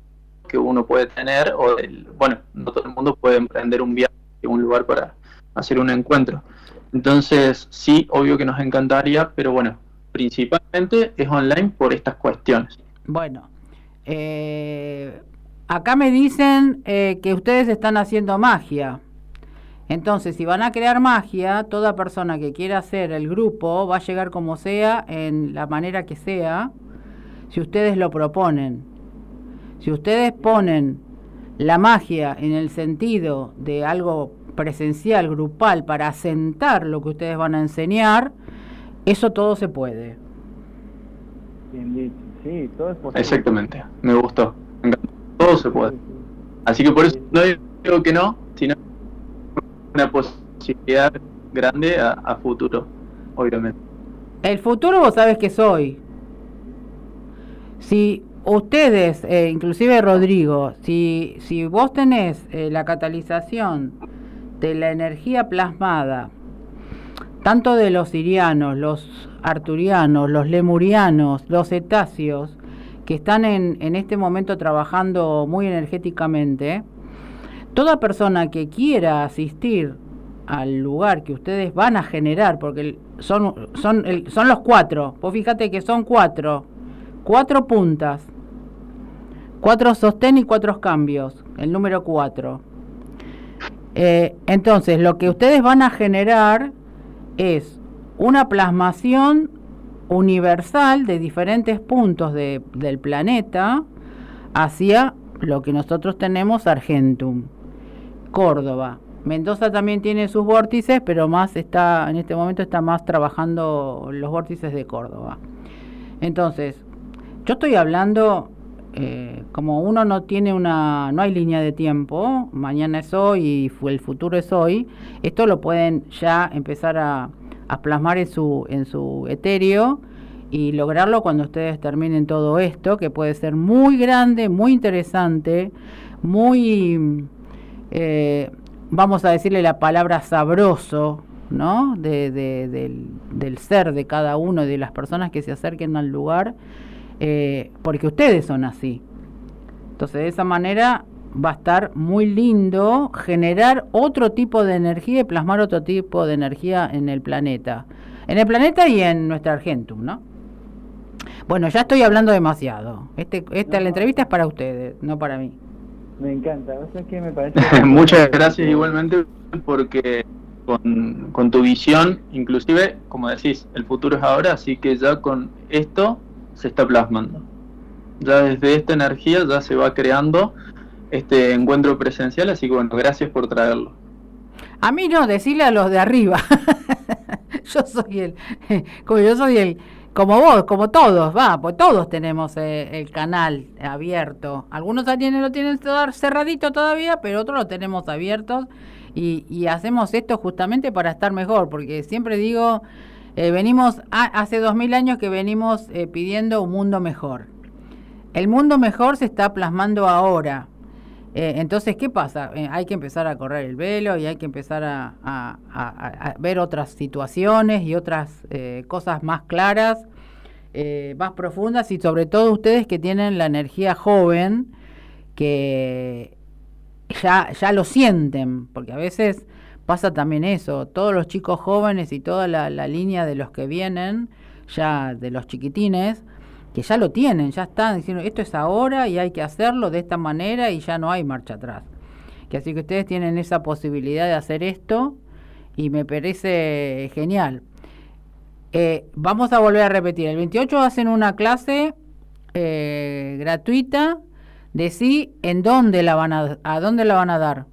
que uno puede tener o del, bueno, no todo el mundo puede emprender un viaje a un lugar para hacer un encuentro. Entonces, sí, obvio que nos encantaría, pero bueno, principalmente es online por estas cuestiones. Bueno, eh, Acá me dicen eh, que ustedes están haciendo magia. Entonces, si van a crear magia, toda persona que quiera hacer el grupo va a llegar como sea, en la manera que sea, si ustedes lo proponen. Si ustedes ponen la magia en el sentido de algo presencial, grupal, para asentar lo que ustedes van a enseñar, eso todo se puede. Sí, todo es posible. Exactamente, me gustó. Me todo se puede. Así que por eso no digo que no, sino una posibilidad grande a, futuro, obviamente. El futuro vos sabes que soy. Si ustedes, eh, inclusive Rodrigo, si, si vos tenés eh, la catalización de la energía plasmada, tanto de los sirianos, los arturianos, los lemurianos, los cetáceos, que están en, en este momento trabajando muy energéticamente, toda persona que quiera asistir al lugar que ustedes van a generar, porque son, son, son los cuatro, vos fíjate que son cuatro, cuatro puntas, cuatro sostén y cuatro cambios, el número cuatro. Eh, entonces, lo que ustedes van a generar es una plasmación universal de diferentes puntos del planeta hacia lo que nosotros tenemos Argentum, Córdoba. Mendoza también tiene sus vórtices, pero más está en este momento está más trabajando los vórtices de Córdoba. Entonces, yo estoy hablando eh, como uno no tiene una, no hay línea de tiempo, mañana es hoy y el futuro es hoy, esto lo pueden ya empezar a, plasmar en su, en su etéreo y lograrlo cuando ustedes terminen todo esto, que puede ser muy grande, muy interesante, muy, eh, vamos a decirle la palabra sabroso, ¿no? De, del, del, ser de cada uno, de las personas que se acerquen al lugar eh, porque ustedes son así. Entonces, de esa manera va a estar muy lindo generar otro tipo de energía y plasmar otro tipo de energía en el planeta. En el planeta y en nuestra Argentum, ¿no? Bueno, ya estoy hablando demasiado. Este, esta la entrevista es para ustedes, no para mí. Me encanta. me parece Muchas gracias igualmente porque con, con tu visión, inclusive, como decís, el futuro es ahora, así que ya con esto se está plasmando. Ya desde esta energía ya se va creando este encuentro presencial, así que bueno, gracias por traerlo. A mí no, decirle a los de arriba. yo soy el, como yo soy el, como vos, como todos, va, pues todos tenemos eh, el canal abierto. Algunos tienen, lo tienen cerradito todavía, pero otros lo tenemos abiertos y, y hacemos esto justamente para estar mejor, porque siempre digo, eh, venimos, hace dos mil años que venimos eh, pidiendo un mundo mejor. El mundo mejor se está plasmando ahora. Eh, entonces, ¿qué pasa? hay que empezar a correr el velo y hay que empezar a, ver otras situaciones y otras cosas más claras, más profundas y sobre todo ustedes que tienen la energía joven, que ya, ya lo sienten, porque a veces pasa también eso, todos los chicos jóvenes y toda la, línea de los que vienen, ya de los chiquitines, que ya lo tienen, ya están diciendo, esto es ahora y hay que hacerlo de esta manera y ya no hay marcha atrás. Que así que ustedes tienen esa posibilidad de hacer esto y me parece genial. Eh, vamos a volver a repetir, el 28 hacen una clase eh, gratuita de sí, en dónde la van a, a dónde la van a dar.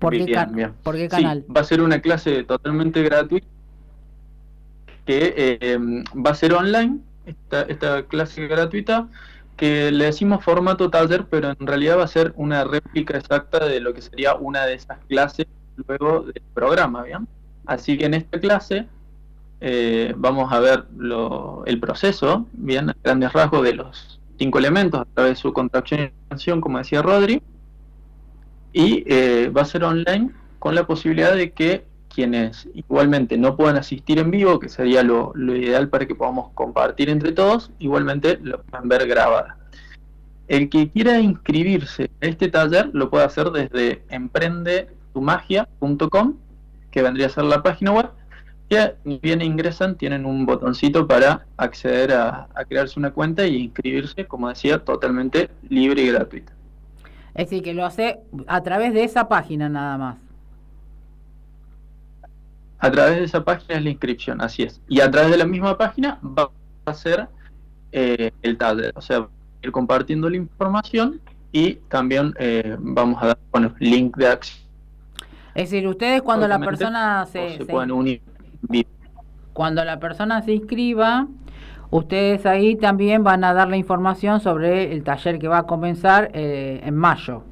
¿Por, qué, canal? va a ser una clase totalmente gratuita que eh, va a ser online, esta, esta clase gratuita, que le decimos formato taller, pero en realidad va a ser una réplica exacta de lo que sería una de esas clases luego del programa, ¿bien? Así que en esta clase eh, vamos a ver lo, el proceso, bien, a grandes rasgos de los cinco elementos a través de su contracción y expansión, como decía Rodri, y eh, va a ser online con la posibilidad de que quienes igualmente no puedan asistir en vivo, que sería lo, ideal para que podamos compartir entre todos, igualmente lo puedan ver grabada. El que quiera inscribirse a este taller lo puede hacer desde emprendetumagia.com, que vendría a ser la página web. Ya bien ingresan, tienen un botoncito para acceder a, a crearse una cuenta y inscribirse, como decía, totalmente libre y gratuita. Es decir, que lo hace a través de esa página nada más. A través de esa página es la inscripción, así es. Y a través de la misma página va a ser eh, el taller, o sea, ir compartiendo la información y también eh, vamos a dar bueno, link de acceso. Es decir, ustedes cuando la persona se, se, pueden unir. Cuando la persona se inscriba, Ustedes ahí también van a dar la información sobre el taller que va a comenzar eh, en mayo.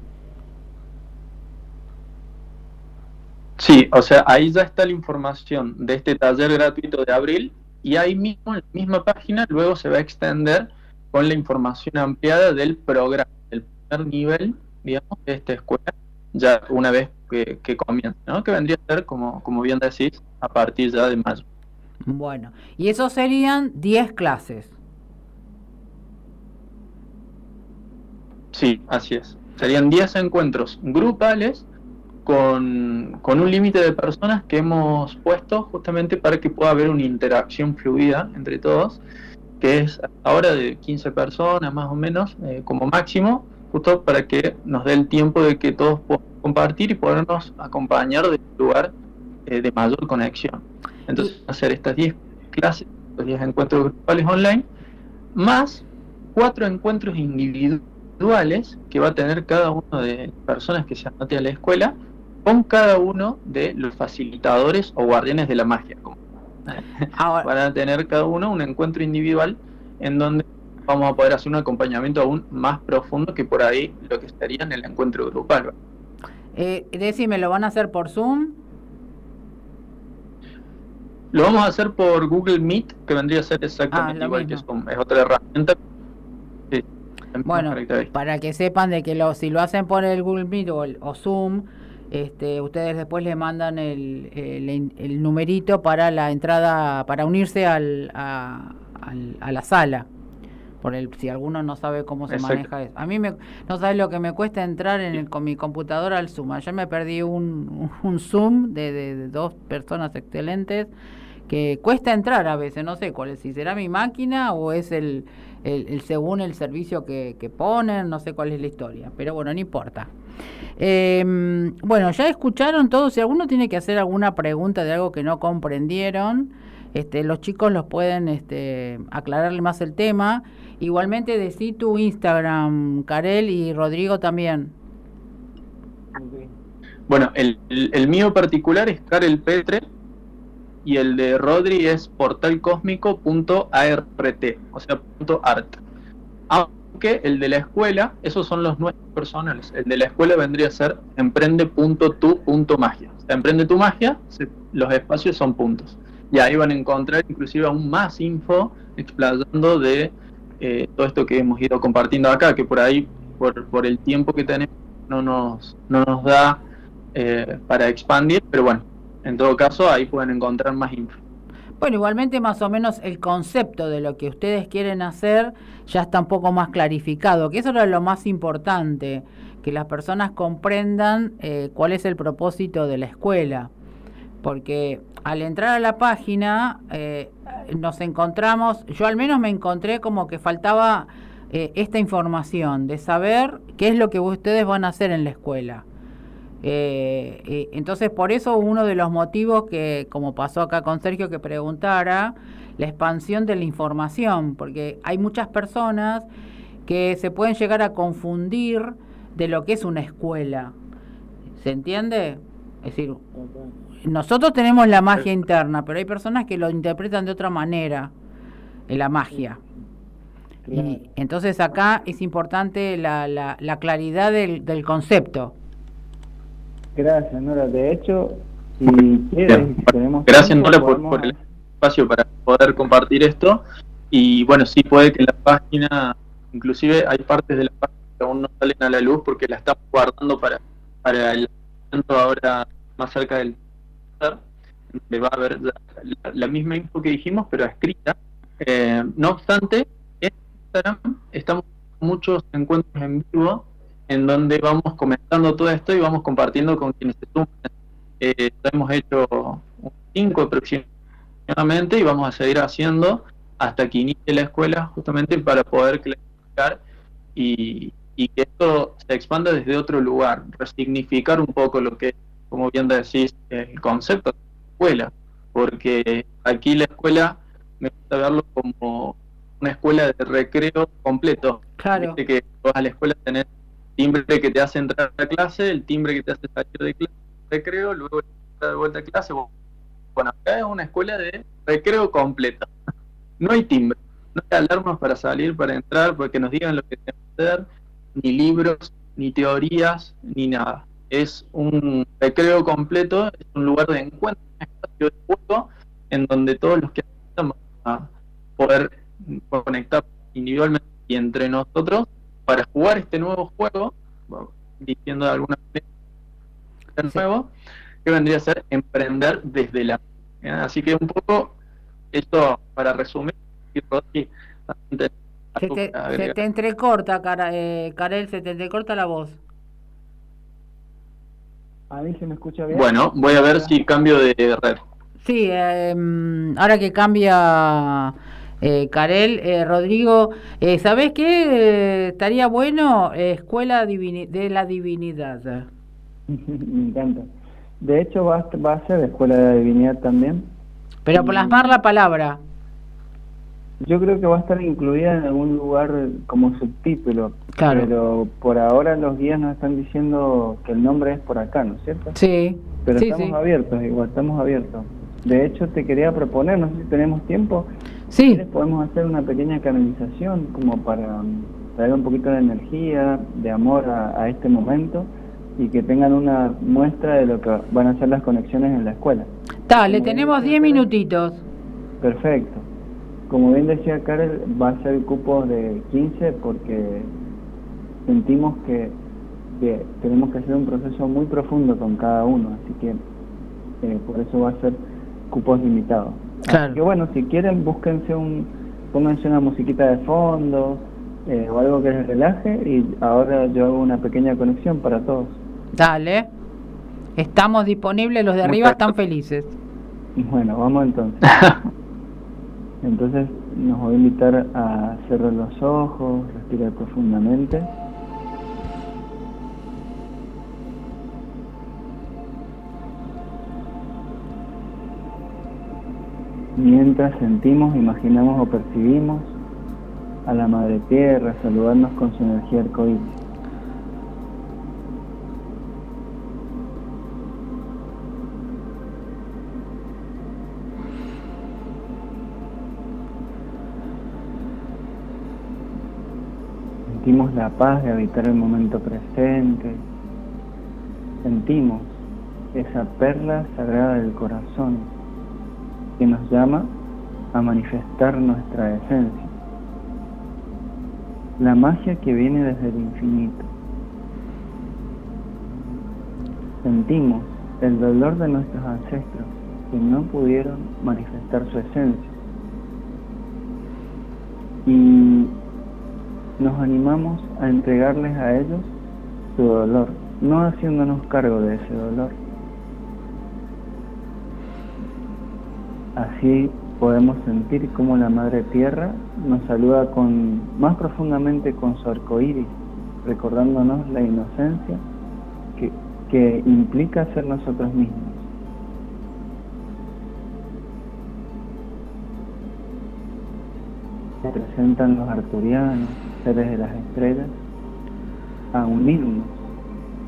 Sí, o sea, ahí ya está la información de este taller gratuito de abril y ahí mismo, en la misma página, luego se va a extender con la información ampliada del programa, el primer nivel, digamos, de esta escuela, ya una vez que, que comience, ¿no? Que vendría a ser, como, como bien decís, a partir ya de mayo. Bueno, y eso serían 10 clases. Sí, así es. Serían 10 encuentros grupales con, con un límite de personas que hemos puesto justamente para que pueda haber una interacción fluida entre todos, que es ahora de 15 personas más o menos eh, como máximo, justo para que nos dé el tiempo de que todos puedan compartir y podernos acompañar de lugar eh, de mayor conexión. Entonces, hacer estas 10 clases, los 10 encuentros grupales online, más cuatro encuentros individuales que va a tener cada uno de las personas que se anote a la escuela con cada uno de los facilitadores o guardianes de la magia. Van a tener cada uno un encuentro individual en donde vamos a poder hacer un acompañamiento aún más profundo que por ahí lo que sería en el encuentro grupal. Eh, decime, ¿lo van a hacer por Zoom? Lo vamos a hacer por Google Meet, que vendría a ser exactamente ah, igual que es otra herramienta. bueno, para que sepan de que lo, si lo hacen por el Google Meet o, Zoom, este, ustedes después le mandan el, el, numerito para la entrada, para unirse al, a, a la sala por el si alguno no sabe cómo se maneja eso. A mí me, no sabes lo que me cuesta entrar en el, con mi computadora al Zoom. Ayer me perdí un, un Zoom de, de, dos personas excelentes que cuesta entrar a veces, no sé cuál es, si será mi máquina o es el, el, según el servicio que, que, ponen, no sé cuál es la historia, pero bueno, no importa. Em, bueno, ya escucharon todos, si alguno tiene que hacer alguna pregunta de algo que no comprendieron, este, los chicos los pueden este, aclararle más el tema. Igualmente decí tu Instagram, Karel y Rodrigo también. Bueno, el, el, mío particular es Karel Petre y el de Rodri es portalcósmico.art, o sea, punto .art. Aunque el de la escuela, esos son los nuestros personales. El de la escuela vendría a ser emprende.tu.magia. O sea, emprende tu magia, los espacios son puntos. Y ahí van a encontrar inclusive aún más info explayando de eh, todo esto que hemos ido compartiendo acá, que por ahí, por, por el tiempo que tenemos, no nos, no nos da eh, para expandir, pero bueno, en todo caso ahí pueden encontrar más info. Bueno, igualmente más o menos el concepto de lo que ustedes quieren hacer ya está un poco más clarificado, que eso era lo más importante, que las personas comprendan eh, cuál es el propósito de la escuela porque al entrar a la página eh, nos encontramos, yo al menos me encontré como que faltaba eh, esta información de saber qué es lo que ustedes van a hacer en la escuela. Eh, entonces por eso uno de los motivos que, como pasó acá con Sergio, que preguntara, la expansión de la información, porque hay muchas personas que se pueden llegar a confundir de lo que es una escuela. ¿Se entiende? Es decir, nosotros tenemos la magia interna, pero hay personas que lo interpretan de otra manera, en la magia. Y entonces acá es importante la, la, claridad del, del, concepto. Gracias, Nora. De hecho, si quieres, tenemos Gracias, Nora, por, el espacio para poder compartir esto. Y bueno, sí puede que la página, inclusive hay partes de la página que aún no salen a la luz porque la estamos guardando para, para el evento ahora más cerca del le va a haber la, misma info que dijimos, pero escrita. Eh, no obstante, en Instagram estamos muchos encuentros en vivo en donde vamos comentando todo esto y vamos compartiendo con quienes se sumen. Eh, hemos hecho cinco aproximadamente y vamos a seguir haciendo hasta que inicie la escuela justamente para poder clasificar y, y que esto se expanda desde otro lugar, resignificar un poco lo que como bien decís, el concepto de escuela, porque aquí la escuela me gusta verlo como una escuela de recreo completo. Claro. que vas a la escuela tenés timbre que te hace entrar a clase, el timbre que te hace salir de clase, recreo, luego de vuelta a clase. Bueno, acá es una escuela de recreo completo. No hay timbre, no hay alarmas para salir, para entrar, porque nos digan lo que tenemos que hacer, ni libros, ni teorías, ni nada es un recreo completo, es un lugar de encuentro, un espacio de juego en donde todos los que vamos a poder conectar individualmente y entre nosotros para jugar este nuevo juego, diciendo de alguna manera nuevo, que vendría a ser emprender desde la. Así que un poco esto para resumir, se te, se te entrecorta, cara, eh, Karel, se te entrecorta la voz. A mí se me escucha bien. Bueno, voy a ver si cambio de red. Sí, em, ahora que cambia eh, Karel, eh, Rodrigo, eh, ¿sabés qué? Eh, estaría bueno Escuela de la Divinidad. me encanta. De hecho, va, va a ser Escuela de la Divinidad también. Pero plasmar la palabra. Yo creo que va a estar incluida en algún lugar como subtítulo. Claro. Pero por ahora los guías nos están diciendo que el nombre es por acá, ¿no es cierto? Sí. Pero estamos abiertos, igual, estamos abiertos. De hecho, te quería proponer, no sé si tenemos tiempo. Sí. podemos hacer una pequeña canalización como para um, traer un poquito de energía, de amor a, a este momento y que tengan una muestra de lo que van a ser las conexiones en la escuela. Dale, tenemos 10 minutitos. Perfecto. Como bien decía Karel, va a ser cupo de 15 porque sentimos que, tenemos que hacer un proceso muy profundo con cada uno, así que eh, por eso va a ser cupos limitados. Claro. que bueno, si quieren, búsquense un, pónganse una musiquita de fondo eh, o algo que les relaje y ahora yo hago una pequeña conexión para todos. Dale. Estamos disponibles, los de arriba están felices. Bueno, vamos entonces. Entonces nos voy a invitar a cerrar los ojos, respirar profundamente. Mientras sentimos, imaginamos o percibimos a la Madre Tierra saludarnos con su energía arcoíris. Sentimos la paz de habitar el momento presente. Sentimos esa perla sagrada del corazón que nos llama a manifestar nuestra esencia. La magia que viene desde el infinito. Sentimos el dolor de nuestros ancestros que no pudieron manifestar su esencia. Y nos animamos a entregarles a ellos su dolor, no haciéndonos cargo de ese dolor. Así podemos sentir cómo la Madre Tierra nos saluda con, más profundamente con su arco iris, recordándonos la inocencia que, que implica ser nosotros mismos. Se presentan los arturianos, seres de las estrellas, a unirnos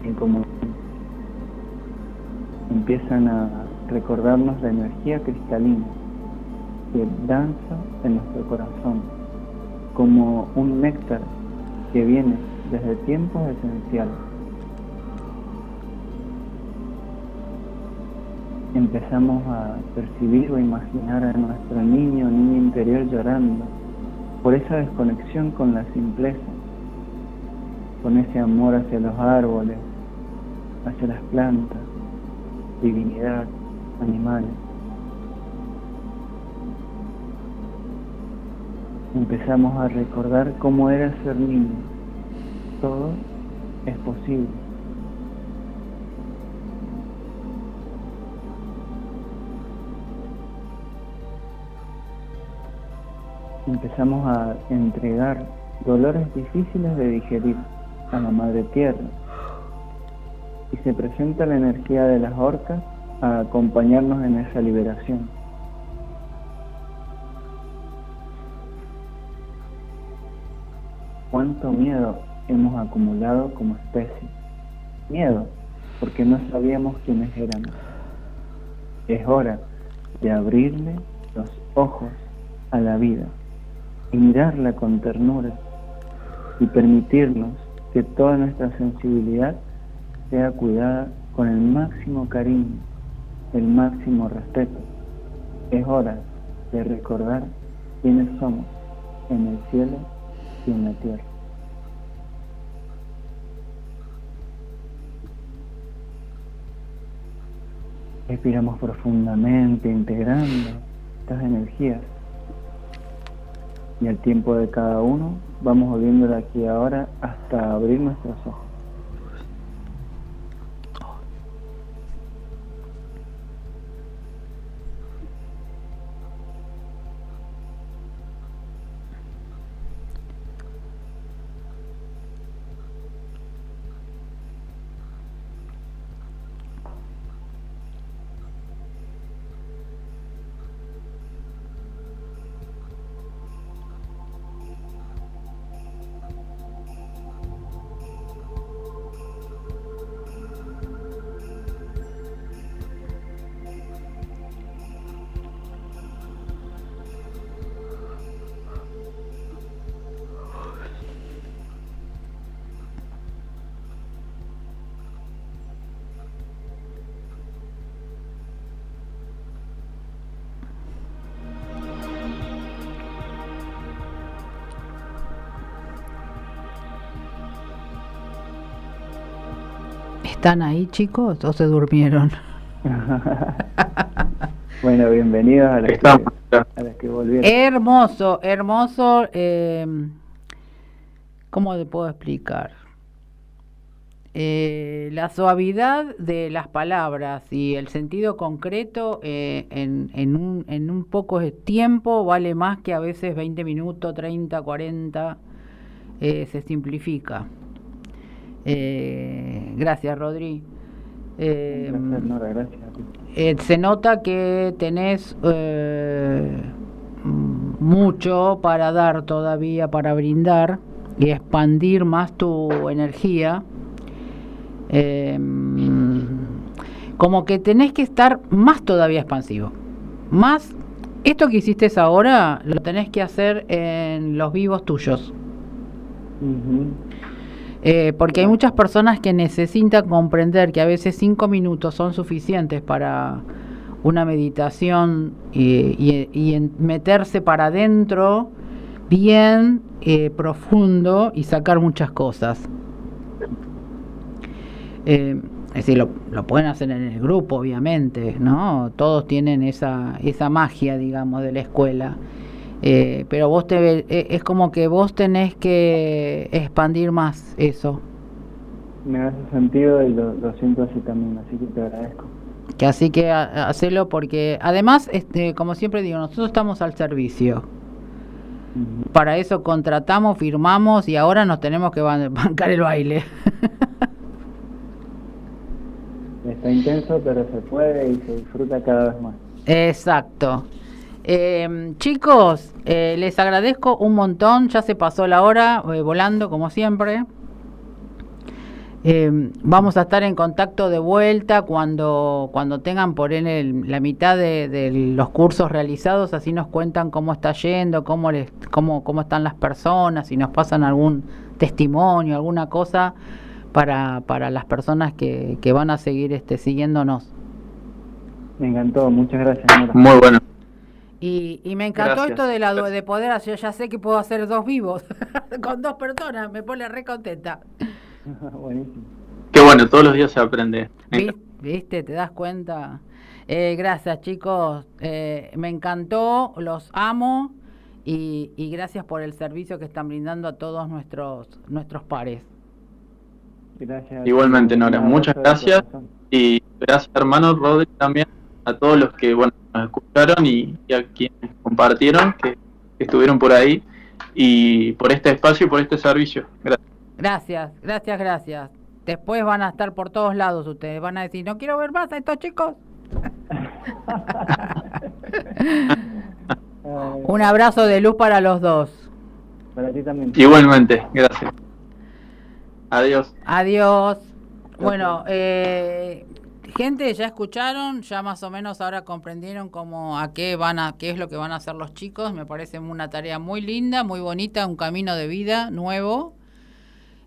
en común. Empiezan a recordarnos la energía cristalina que danza en nuestro corazón, como un néctar que viene desde tiempos esenciales. Empezamos a percibir o imaginar a nuestro niño o niña interior llorando por esa desconexión con la simpleza, con ese amor hacia los árboles, hacia las plantas, divinidad, animales. Empezamos a recordar cómo era ser niño. Todo es posible. Empezamos a entregar dolores difíciles de digerir a la Madre Tierra y se presenta la energía de las orcas a acompañarnos en esa liberación. ¿Cuánto miedo hemos acumulado como especie? Miedo, porque no sabíamos quiénes éramos. Es hora de abrirle los ojos a la vida y mirarla con ternura y permitirnos que toda nuestra sensibilidad sea cuidada con el máximo cariño, el máximo respeto. Es hora de recordar quiénes somos en el cielo y en la tierra. Respiramos profundamente, integrando estas energías y al tiempo de cada uno vamos volviendo de aquí ahora hasta abrir nuestros ojos. ¿Están ahí chicos o se durmieron? bueno, bienvenidos a las, que, volvieron. Hermoso, hermoso. Eh, ¿Cómo te puedo explicar? Eh, la suavidad de las palabras y el sentido concreto eh, en, en, un, en un poco de tiempo vale más que a veces 20 minutos, 30, 40, eh, se simplifica. Gracias, Rodri. se nota que tenés mucho para dar todavía, para brindar y expandir más tu energía Em, como que tenés que estar más todavía expansivo. Más, esto que hiciste ahora, lo tenés que hacer en los vivos tuyos. Eh, porque hay muchas personas que necesitan comprender que a veces cinco minutos son suficientes para una meditación y, meterse para adentro bien eh, profundo y sacar muchas cosas. Eh, es decir, lo, lo, pueden hacer en el grupo, obviamente, ¿no? Todos tienen esa, esa magia, digamos, de la escuela. Eh, pero vos te eh, es como que vos tenés que expandir más eso. Me hace sentido y lo, siento así también, así que te agradezco. Que así que hacelo porque además, este, como siempre digo, nosotros estamos al servicio. Para eso contratamos, firmamos y ahora nos tenemos que bancar el baile. Está intenso, pero se puede y se disfruta cada vez más. Exacto. Eh, chicos, eh, les agradezco un montón. Ya se pasó la hora eh, volando, como siempre. vamos a estar en contacto de vuelta cuando, cuando tengan por en la mitad de, los cursos realizados, así nos cuentan cómo está yendo, cómo, les, cómo, cómo están las personas, si nos pasan algún testimonio, alguna cosa para, para las personas que, que van a seguir este, siguiéndonos. Me encantó, muchas gracias. Muy bueno. Y, y me encantó esto de, la, de poder hacer, ya sé que puedo hacer dos vivos con dos personas, me pone re contenta. Buenísimo. Qué bueno, todos los días se aprende. ¿Viste? ¿Te das cuenta? Eh, gracias chicos, eh, me encantó, los amo y, y gracias por el servicio que están brindando a todos nuestros, nuestros pares. Igualmente, Nora, muchas gracias. Y gracias, hermano Rodri, también a todos los que bueno nos escucharon y, a quienes compartieron, que, estuvieron por ahí, y por este espacio y por este servicio. Gracias. Gracias, gracias, gracias. Después van a estar por todos lados ustedes, van a decir, no quiero ver más a estos chicos. Un abrazo de luz para los dos. Para ti también. Igualmente, gracias. Adiós. Adiós. Bueno, eh, gente, ya escucharon, ya más o menos ahora comprendieron cómo a qué van a qué es lo que van a hacer los chicos. Me parece una tarea muy linda, muy bonita, un camino de vida nuevo.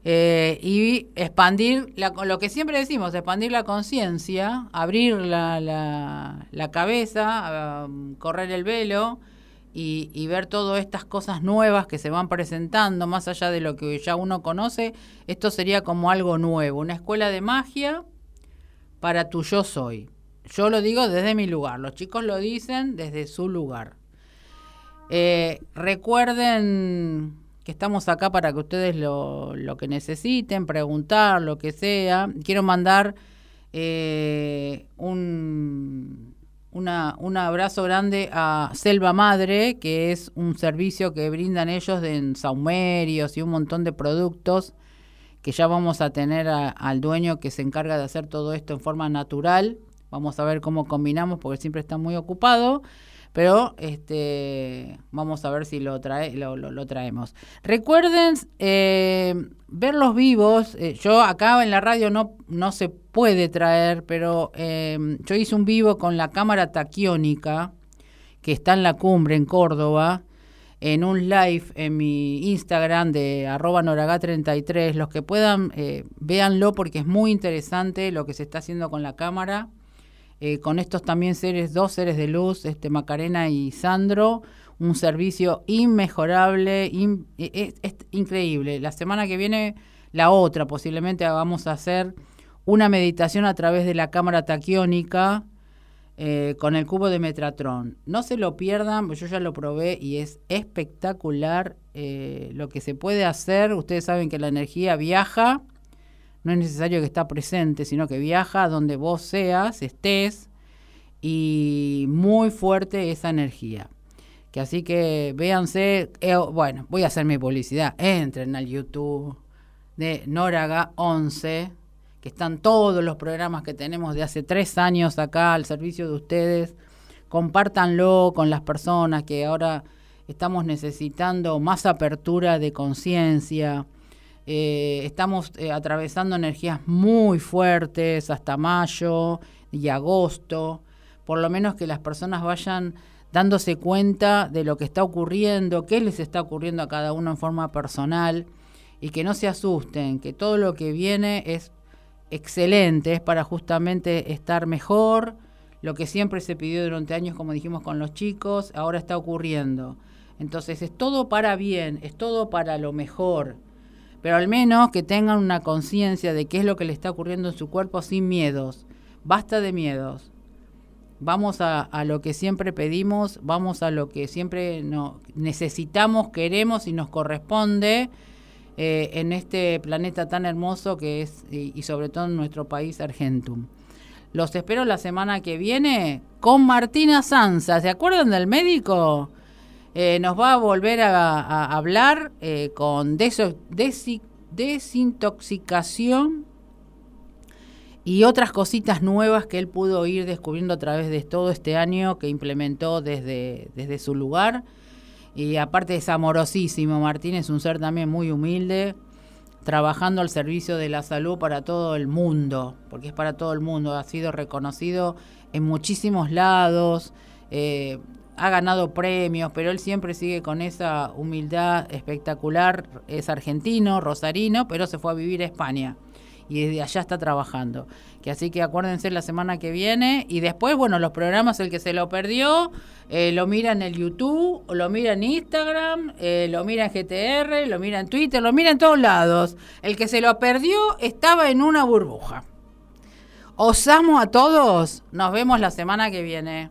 Eh, y expandir lo que siempre decimos, expandir la conciencia, abrir la, la, la cabeza, um, correr el velo y, ver todas estas cosas nuevas que se van presentando, más allá de lo que ya uno conoce, esto sería como algo nuevo, una escuela de magia para tu yo soy. Yo lo digo desde mi lugar, los chicos lo dicen desde su lugar. Eh, recuerden que estamos acá para que ustedes lo, lo, que necesiten, preguntar, lo que sea. Quiero mandar eh, un un abrazo grande a Selva Madre, que es un servicio que brindan ellos en saumerios y un montón de productos que ya vamos a tener al dueño que se encarga de hacer todo esto en forma natural. Vamos a ver cómo combinamos porque siempre está muy ocupado pero este vamos a ver si lo trae lo, lo, traemos recuerden eh, verlos vivos eh, yo acá en la radio no no se puede traer pero eh, yo hice un vivo con la cámara taquiónica que está en la cumbre en Córdoba en un live en mi Instagram de arroba noraga33 los que puedan véanlo porque es muy interesante lo que se está haciendo con la cámara eh, con estos también seres, dos seres de luz, este Macarena y Sandro, un servicio inmejorable, e, es, increíble. La semana que viene, la otra, posiblemente vamos a hacer una meditación a través de la cámara taquiónica eh, con el cubo de Metatron. No se lo pierdan, yo ya lo probé y es espectacular eh, lo que se puede hacer. Ustedes saben que la energía viaja, no es necesario que esté presente, sino que viaja donde vos seas, estés, y muy fuerte esa energía. Que así que véanse, eh, bueno, voy a hacer mi publicidad, entren al YouTube de Noraga 11 que están todos los programas que tenemos de hace tres años acá al servicio de ustedes. Compártanlo con las personas que ahora estamos necesitando más apertura de conciencia. Eh, estamos eh, atravesando energías muy fuertes hasta mayo y agosto. Por lo menos que las personas vayan dándose cuenta de lo que está ocurriendo, qué les está ocurriendo a cada uno en forma personal y que no se asusten, que todo lo que viene es excelente, es para justamente estar mejor, lo que siempre se pidió durante años, como dijimos con los chicos, ahora está ocurriendo. Entonces es todo para bien, es todo para lo mejor, pero al menos que tengan una conciencia de qué es lo que le está ocurriendo en su cuerpo sin miedos. Basta de miedos. Vamos a, lo que siempre pedimos, vamos a lo que siempre necesitamos, queremos y nos corresponde eh, en este planeta tan hermoso que es, y, sobre todo en nuestro país, Argentum. Los espero la semana que viene con Martina Sanza. ¿Se acuerdan del médico? Eh, nos va a volver a, hablar eh, con desintoxicación y otras cositas nuevas que él pudo ir descubriendo a través de todo este año que implementó desde, desde su lugar. Y aparte es amorosísimo, Martín es un ser también muy humilde, trabajando al servicio de la salud para todo el mundo, porque es para todo el mundo, ha sido reconocido en muchísimos lados, eh, ha ganado premios, pero él siempre sigue con esa humildad espectacular, es argentino, rosarino, pero se fue a vivir a España y desde allá está trabajando. Que así que acuérdense la semana que viene y después, bueno, los programas, el que se lo perdió, eh, lo mira en el YouTube, lo mira en Instagram, eh, lo mira en GTR, lo mira en Twitter, lo mira en todos lados. El que se lo perdió estaba en una burbuja. Os amo a todos. Nos vemos la semana que viene.